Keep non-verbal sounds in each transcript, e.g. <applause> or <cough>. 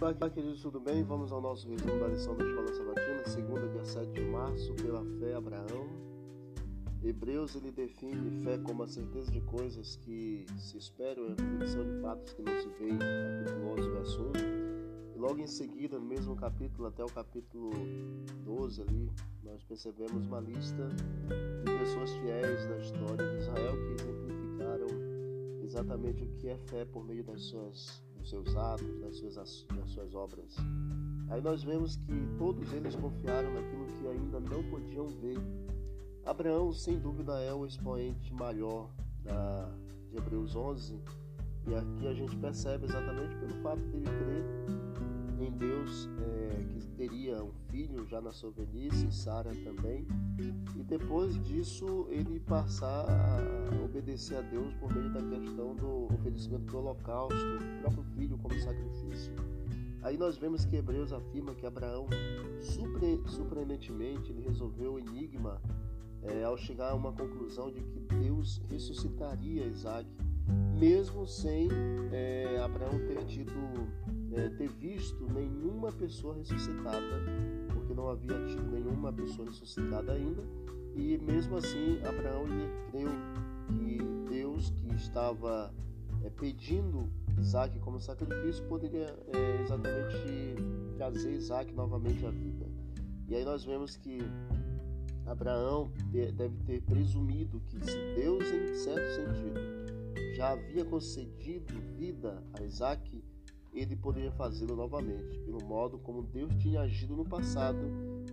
Olá, queridos, tudo bem? Vamos ao nosso resumo da lição da Escola Sabatina, segunda, dia 7 de março, pela fé, Abraão. Hebreus, ele define fé como a certeza de coisas que se esperam e a convicção de fatos que não se veem, capítulo 11, verso 1. E logo em seguida, no mesmo capítulo, até o capítulo 12 ali, nós percebemos uma lista de pessoas fiéis da história de Israel que exemplificaram exatamente o que é fé por meio das suas seus atos, das suas, das suas obras. Aí nós vemos que todos eles confiaram naquilo que ainda não podiam ver. Abraão, sem dúvida, é o expoente maior da, de Hebreus 11, e aqui a gente percebe exatamente pelo fato de ele crer em Deus, é, que teria um filho já na sua velhice, Sara também, e depois disso ele passar a obedecer a Deus por meio da questão do oferecimento do holocausto, do próprio filho como sacrifício. Aí nós vemos que Hebreus afirma que Abraão, surpre surpreendentemente, ele resolveu o enigma é, ao chegar a uma conclusão de que Deus ressuscitaria Isaac, mesmo sem é, Abraão ter tido é, ter visto nenhuma pessoa ressuscitada, porque não havia tido nenhuma pessoa ressuscitada ainda, e mesmo assim Abraão lhe creu que Deus que estava é, pedindo Isaac como sacrifício poderia é, exatamente trazer Isaac novamente à vida. E aí nós vemos que Abraão deve ter presumido que se Deus, em certo sentido, já havia concedido vida a Isaac, ele poderia fazê-lo novamente. Pelo modo como Deus tinha agido no passado,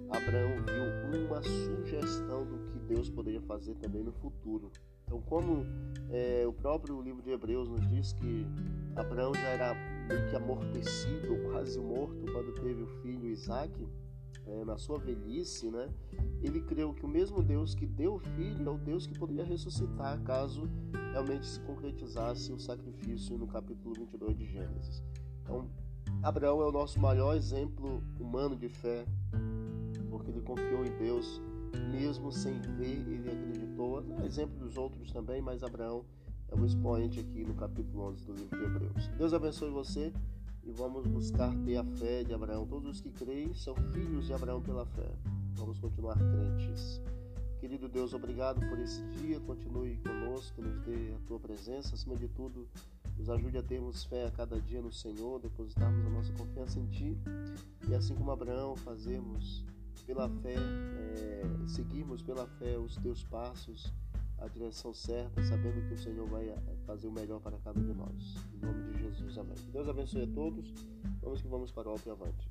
Abraão viu uma sugestão do que Deus poderia fazer também no futuro. Então, como é, o próprio livro de Hebreus nos diz que Abraão já era meio que amortecido, <laughs> quase morto, quando teve o filho Isaac, é, na sua velhice, né, ele creu que o mesmo Deus que deu o filho é o Deus que poderia ressuscitar caso realmente se concretizasse o sacrifício no capítulo 22 de Gênesis. Então, Abraão é o nosso maior exemplo humano de fé, porque ele confiou em Deus, mesmo sem ver, ele acreditou. É exemplo dos outros também, mas Abraão é o expoente aqui no capítulo 11 do livro de Hebreus. Deus abençoe você e vamos buscar ter a fé de Abraão. Todos os que creem são filhos de Abraão pela fé. Vamos continuar crentes. Querido Deus, obrigado por esse dia. Continue conosco, nos dê a tua presença. Acima de tudo, nos ajude a termos fé a cada dia no Senhor, depositarmos a nossa confiança em Ti e assim como Abraão, fazermos pela fé, é, seguirmos pela fé os Teus passos, a direção certa, sabendo que o Senhor vai é, fazer o melhor para cada um de nós. Em nome de Jesus, amém. Deus abençoe a todos. Vamos que vamos para o alto e avante.